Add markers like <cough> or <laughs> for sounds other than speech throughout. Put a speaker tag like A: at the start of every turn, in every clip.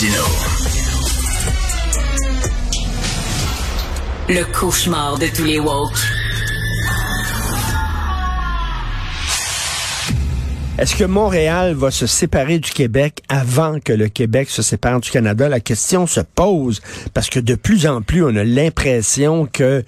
A: Martino.
B: Le cauchemar de tous les woke.
C: Est-ce que Montréal va se séparer du Québec avant que le Québec se sépare du Canada? La question se pose parce que de plus en plus, on a l'impression que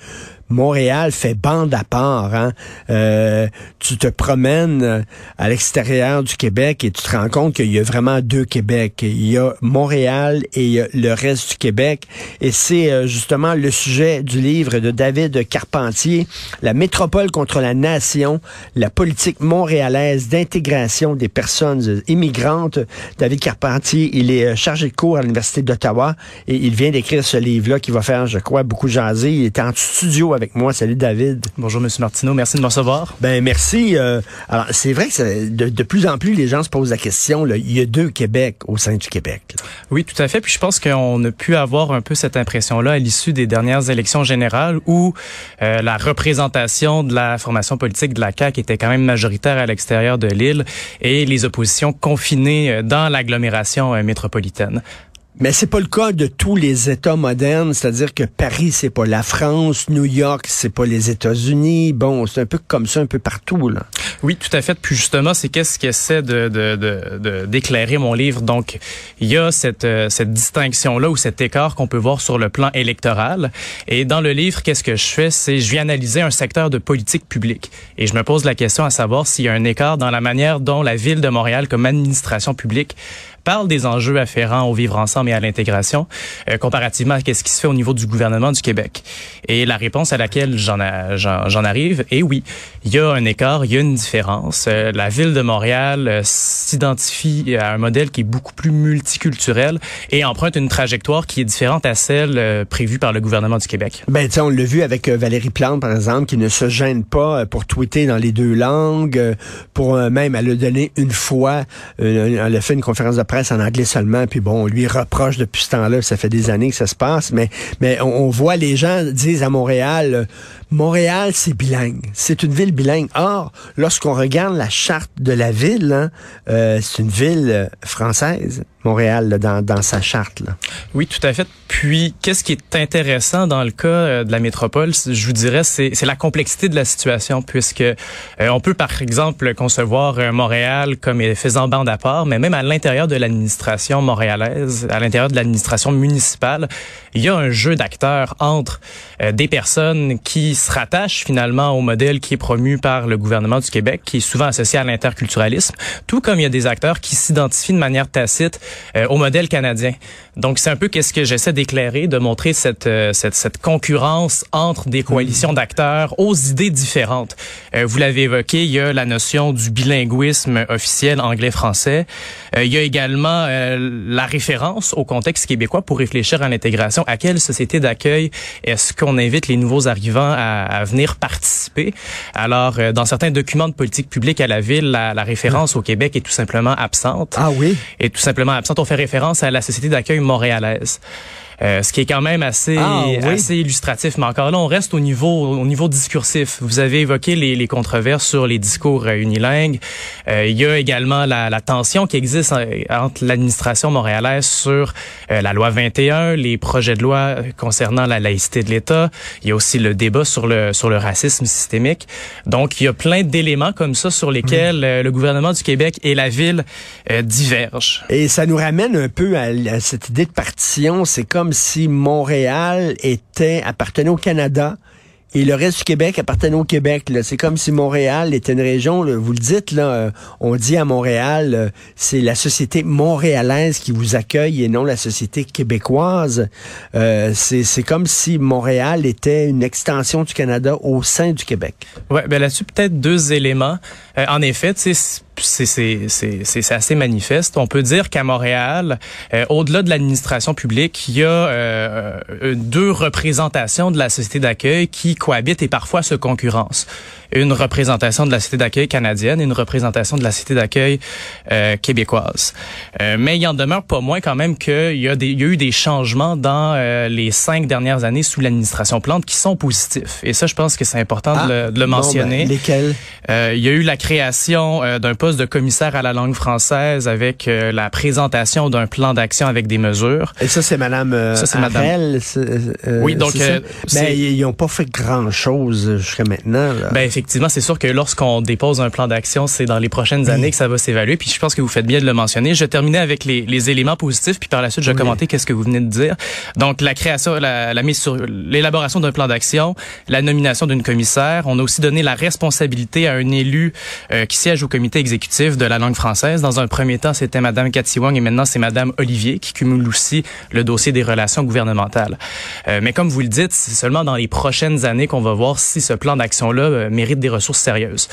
C: Montréal fait bande à part. Hein? Euh, tu te promènes euh, à l'extérieur du Québec et tu te rends compte qu'il y a vraiment deux Québec. Il y a Montréal et le reste du Québec. Et c'est euh, justement le sujet du livre de David Carpentier, La métropole contre la nation, la politique montréalaise d'intégration des personnes immigrantes. David Carpentier, il est chargé de cours à l'Université d'Ottawa et il vient d'écrire ce livre-là qui va faire, je crois, beaucoup jaser. Il est en studio moi. Salut David.
D: Bonjour Monsieur Martineau, merci de me recevoir.
C: Ben merci. Euh, alors c'est vrai que de, de, plus en plus les gens se posent la question. Là, il y a deux Québec au sein du Québec. Là.
D: Oui, tout à fait. Puis je pense qu'on a pu avoir un peu cette impression-là à l'issue des dernières élections générales où euh, la représentation de la formation politique de la CAQ était quand même majoritaire à l'extérieur de l'île et les oppositions confinées euh, dans l'agglomération métropolitaine.
C: Mais c'est pas le cas de tous les États modernes, c'est-à-dire que Paris c'est pas la France, New York c'est pas les États-Unis. Bon, c'est un peu comme ça un peu partout là.
D: Oui, tout à fait. Puis justement, c'est qu'est-ce qu'essaie de, de, de, d'éclairer mon livre? Donc, il y a cette, cette distinction-là ou cet écart qu'on peut voir sur le plan électoral. Et dans le livre, qu'est-ce que je fais? C'est je viens analyser un secteur de politique publique. Et je me pose la question à savoir s'il y a un écart dans la manière dont la ville de Montréal, comme administration publique, parle des enjeux afférents au vivre ensemble et à l'intégration, euh, comparativement à ce qui se fait au niveau du gouvernement du Québec. Et la réponse à laquelle j'en arrive est oui, il y a un écart, il y a une différence. Euh, la ville de Montréal euh, s'identifie à un modèle qui est beaucoup plus multiculturel et emprunte une trajectoire qui est différente à celle euh, prévue par le gouvernement du Québec.
C: Ben, on l'a vu avec Valérie Plante, par exemple, qui ne se gêne pas pour tweeter dans les deux langues, pour même, elle a donné une fois, elle a fait une conférence de presse en anglais seulement, puis bon, on lui reproche depuis ce temps-là, ça fait des années que ça se passe, mais, mais on, voit les gens disent à Montréal, Montréal, c'est bilingue. C'est une ville bilingue. Or, lorsqu'on regarde la charte de la ville, hein, euh, c'est une ville française. Montréal là, dans, dans sa charte. Là.
D: Oui, tout à fait. Puis, qu'est-ce qui est intéressant dans le cas euh, de la métropole, je vous dirais, c'est, la complexité de la situation, puisque euh, on peut, par exemple, concevoir euh, Montréal comme faisant bande à part, mais même à l'intérieur de l'administration montréalaise, à l'intérieur de l'administration municipale, il y a un jeu d'acteurs entre euh, des personnes qui se rattachent finalement au modèle qui est promu par le gouvernement du Québec, qui est souvent associé à l'interculturalisme, tout comme il y a des acteurs qui s'identifient de manière tacite euh, au modèle canadien. Donc c'est un peu qu'est-ce que j'essaie d'éclairer, de montrer cette, euh, cette, cette concurrence entre des coalitions d'acteurs aux idées différentes. Euh, vous l'avez évoqué, il y a la notion du bilinguisme officiel anglais-français. Euh, il y a également la référence au contexte québécois pour réfléchir à l'intégration. À quelle société d'accueil est-ce qu'on invite les nouveaux arrivants à, à venir participer? Alors dans certains documents de politique publique à la ville, la, la référence au Québec est tout simplement absente.
C: Ah oui.
D: Est tout simplement absente. On fait référence à la société d'accueil montréalaise. Euh, ce qui est quand même assez
C: ah, oui.
D: assez illustratif. Mais encore là, on reste au niveau au niveau discursif. Vous avez évoqué les, les controverses sur les discours euh, unilingues. Euh, il y a également la, la tension qui existe entre l'administration montréalaise sur euh, la loi 21, les projets de loi concernant la laïcité de l'État. Il y a aussi le débat sur le sur le racisme systémique. Donc, il y a plein d'éléments comme ça sur lesquels mmh. le gouvernement du Québec et la ville divergent.
C: Et ça nous ramène un peu à, à cette idée de partition. C'est comme si Montréal était appartenait au Canada et le reste du Québec appartenait au Québec. C'est comme si Montréal était une région, vous le dites, euh, on dit à Montréal, euh, c'est la société montréalaise qui vous accueille et non la société québécoise. Euh, c'est comme si Montréal était une extension du Canada au sein du Québec.
D: Ouais, ben là-dessus peut-être deux éléments. En effet, c'est c'est assez manifeste. On peut dire qu'à Montréal, euh, au-delà de l'administration publique, il y a euh, deux représentations de la société d'accueil qui cohabitent et parfois se concurrencent. une représentation de la cité d'accueil canadienne et une représentation de la cité d'accueil euh, québécoise. Euh, mais il en demeure pas moins quand même qu'il y, a des, il y a eu des changements dans euh, les cinq dernières années sous l'administration Plante qui sont positifs. Et ça, je pense que c'est important de, le, de, le, ah, mentionner.
C: ben, lesquels?
D: il y a eu la création d'un poste de commissaire à la langue française avec la présentation d'un plan d'action avec des mesures.
C: Et ça, c'est Madame ça, c'est Madame.
D: oui, donc
C: mais ils n'ont pas fait grand-chose jusqu'à maintenant. Là.
D: Ben effectivement, c'est sûr que lorsqu'on dépose un plan d'action, c'est dans les prochaines années que ça va s'évaluer. Puis je pense que vous faites bien de le mentionner. Je terminais avec les, les éléments positifs, puis par la suite, je vais oui. commenter qu'est-ce que vous venez de dire. Donc la création, la, la mise sur l'élaboration d'un plan d'action, la nomination d'une commissaire. On a aussi donné la responsabilité à un élu euh, qui siège au comité exécutif de la langue française. Dans un premier temps, c'était Madame Cathy Wang et maintenant c'est Madame Olivier qui cumule aussi le dossier des relations gouvernementales. Euh, mais comme vous le dites, c'est seulement dans les prochaines années qu'on va voir si ce plan d'action-là euh, mérite des ressources sérieuses.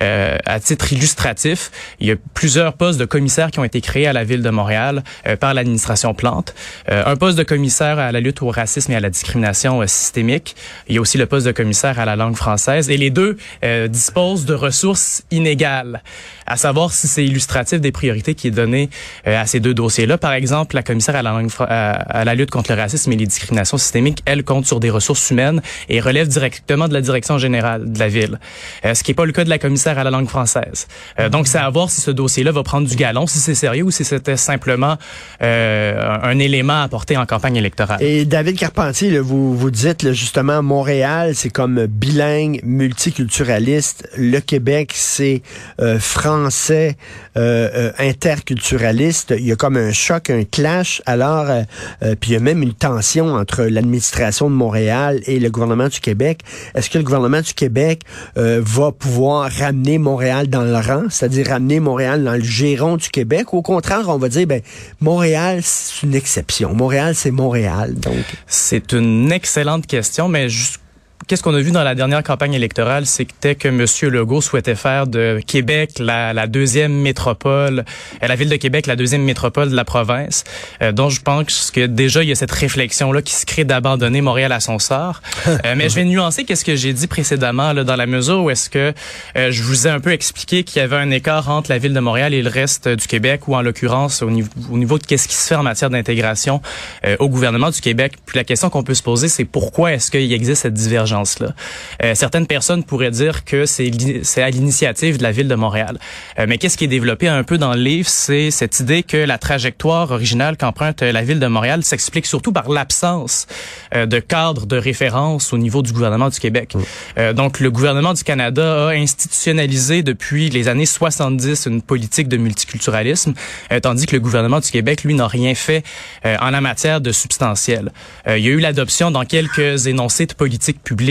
D: Euh, à titre illustratif, il y a plusieurs postes de commissaires qui ont été créés à la ville de Montréal euh, par l'administration Plante. Euh, un poste de commissaire à la lutte au racisme et à la discrimination systémique. Il y a aussi le poste de commissaire à la langue française. Et les deux disposent de ressources inégales. À savoir si c'est illustratif des priorités qui est donné à ces deux dossiers-là. Par exemple, la commissaire à la, langue, à, à la lutte contre le racisme et les discriminations systémiques, elle compte sur des ressources humaines et relève directement de la direction générale de la ville. Euh, ce qui n'est pas le cas de la commissaire à la langue française. Euh, donc, c'est à voir si ce dossier-là va prendre du galon, si c'est sérieux ou si c'était simplement euh, un élément apporté en campagne électorale.
C: Et David Carpentier, là, vous, vous dites là, justement, Montréal, c'est comme bilingue, multiculturaliste. Le Québec, c'est euh, français, euh, interculturaliste. Il y a comme un choc, un clash. Alors, puis il y a même une tension entre l'administration de Montréal et le gouvernement du Québec. Est-ce que le gouvernement du Québec euh, va pouvoir ramener Montréal dans le rang, c'est-à-dire ramener Montréal dans le giron du Québec, ou au contraire, on va dire, ben, Montréal, c'est une exception. Montréal, c'est Montréal, donc.
D: C'est une excellente question, mais juste Qu'est-ce qu'on a vu dans la dernière campagne électorale, c'était que M. Legault souhaitait faire de Québec la, la deuxième métropole, euh, la ville de Québec la deuxième métropole de la province. Euh, donc je pense que déjà il y a cette réflexion là qui se crée d'abandonner Montréal à son sort. <laughs> euh, mais je vais nuancer qu'est-ce que j'ai dit précédemment là, dans la mesure où est-ce que euh, je vous ai un peu expliqué qu'il y avait un écart entre la ville de Montréal et le reste du Québec, ou en l'occurrence au niveau, au niveau de qu'est-ce qui se fait en matière d'intégration euh, au gouvernement du Québec. Puis la question qu'on peut se poser, c'est pourquoi est-ce qu'il existe cette divergence Euh, certaines personnes pourraient dire que c'est à l'initiative de la ville de Montréal. Euh, mais qu'est-ce qui est développé un peu dans le livre, c'est cette idée que la trajectoire originale qu'emprunte la ville de Montréal s'explique surtout par l'absence euh, de cadre de référence au niveau du gouvernement du Québec. Mmh. donc le gouvernement du Canada a institutionnalisé depuis les années 70 une politique de multiculturalisme, tandis que le gouvernement du Québec, lui, n'a rien fait en la matière de substantiel. il y a eu l'adoption dans quelques énoncés de politique publique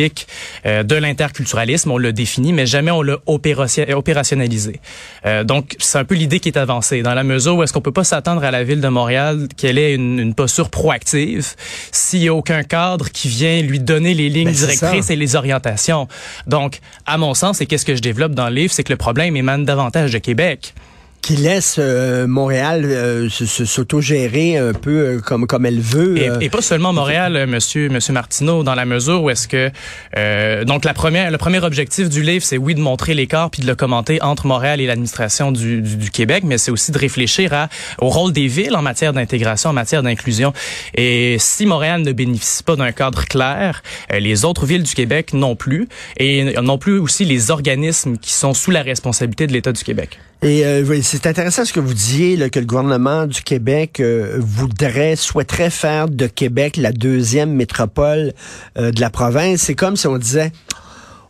D: euh, de l'interculturalisme. On l'a défini, mais jamais on l'a opérationnalisé. Euh, donc, c'est un peu l'idée qui est avancée, dans la mesure où est-ce qu'on peut pas s'attendre à la ville de Montréal qu'elle ait une, une, posture proactive s'il y a aucun cadre qui vient lui donner les lignes ben, directrices et les orientations. Donc, à mon sens, et qu'est-ce que je développe dans le livre, c'est que le problème émane davantage de Québec
C: qui laisse euh, Montréal euh, s'autogérer un peu euh, comme comme elle veut.
D: Et, et, pas seulement Montréal, euh, Monsieur Monsieur Martineau, dans la mesure où est-ce que euh, donc la première le premier objectif du livre, c'est oui de montrer l'écart puis de le commenter entre Montréal et l'administration du, du, du, Québec, mais c'est aussi de réfléchir à au rôle des villes en matière d'intégration, en matière d'inclusion. Et si Montréal ne bénéficie pas d'un cadre clair, les autres villes du Québec non plus, et non plus aussi les organismes qui sont sous la responsabilité de l'État du Québec.
C: Et euh, c'est intéressant ce que vous disiez, que le gouvernement du Québec euh, voudrait, souhaiterait faire de Québec la deuxième métropole euh, de la province. C'est comme si on disait,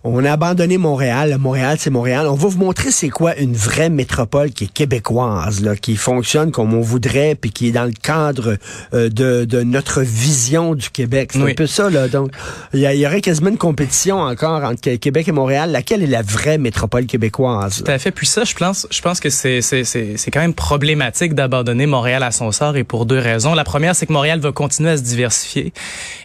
C: on a abandonné Montréal. Montréal, c'est Montréal. On va vous montrer c'est quoi une vraie métropole qui est québécoise, là, qui fonctionne comme on voudrait, puis qui est dans le cadre euh, de, de, notre vision du Québec. C'est oui. un peu ça, là. Donc, il y, y, aurait quasiment une compétition encore entre Québec et Montréal. Laquelle est la vraie métropole québécoise?
D: Tout à fait. Puis ça, je pense, je pense que c'est, c'est, c'est, c'est quand même problématique d'abandonner Montréal à son sort et pour deux raisons. La première, c'est que Montréal va continuer à se diversifier.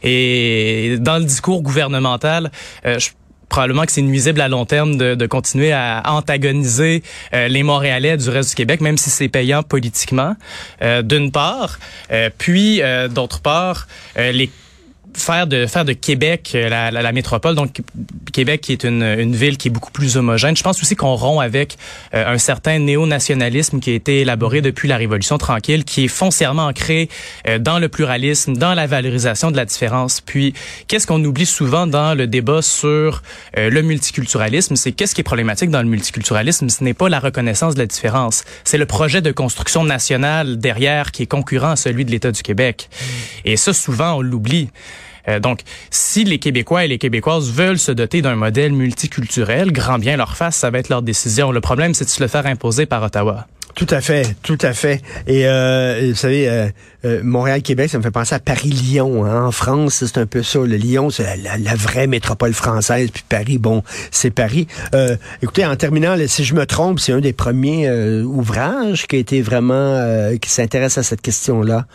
D: Et dans le discours gouvernemental, euh, je probablement que c'est nuisible à long terme de, de continuer à antagoniser euh, les Montréalais du reste du Québec, même si c'est payant politiquement, euh, d'une part. Euh, puis, d'autre part, les faire de faire de Québec euh, la, la, métropole, donc Québec qui est une, une, ville qui est beaucoup plus homogène. Je pense aussi qu'on rompt avec euh, un certain néo-nationalisme qui a été élaboré depuis la Révolution tranquille, qui est foncièrement ancré euh, dans le pluralisme, dans la valorisation de la différence. Puis, qu'est-ce qu'on oublie souvent dans le débat sur le multiculturalisme, c'est qu'est-ce qui est problématique dans le multiculturalisme, ce n'est pas la reconnaissance de la différence, c'est le projet de construction nationale derrière qui est concurrent à celui de l'État du Québec. Et ça, souvent, on l'oublie. Euh, donc, si les Québécois et les Québécoises veulent se doter d'un modèle multiculturel, grand bien leur face, ça va être leur décision. Le problème, c'est de se le faire imposer par Ottawa.
C: Tout à fait, tout à fait. Et euh, vous savez, euh, euh, Montréal-Québec, ça me fait penser à Paris-Lyon. Hein. En France, c'est un peu ça. Le Lyon, c'est la, vraie métropole française. Puis Paris, bon, c'est Paris. Euh, écoutez, en terminant, si je me trompe, c'est un des premiers ouvrages qui a été vraiment qui s'intéresse à cette question-là.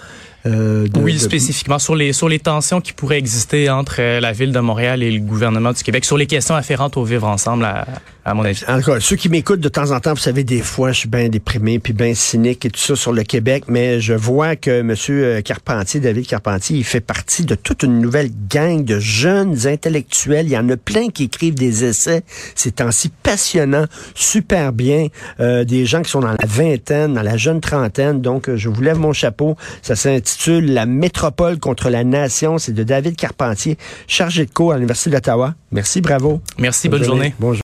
D: Euh, oui, spécifiquement sur les sur les tensions qui pourraient exister entre euh, la ville de Montréal et le gouvernement du Québec, sur les questions afférentes au vivre ensemble, à, à mon avis.
C: En tout cas, ceux qui m'écoutent de temps en temps, vous savez, des fois, je suis bien déprimé puis bien cynique et tout ça sur le Québec, mais je vois que M. Carpentier, David Carpentier, il fait partie de toute une nouvelle gang de jeunes intellectuels. Il y en a plein qui écrivent des essais ces temps-ci passionnants, super bien, euh, des gens qui sont dans la vingtaine, dans la jeune trentaine. Donc, je vous lève mon chapeau. Ça s'intitule la métropole contre la nation. C'est de David Carpentier, chargé de cours à l'Université d'Ottawa. Merci, bravo.
D: Merci, bonne, journée.
C: Bonjour.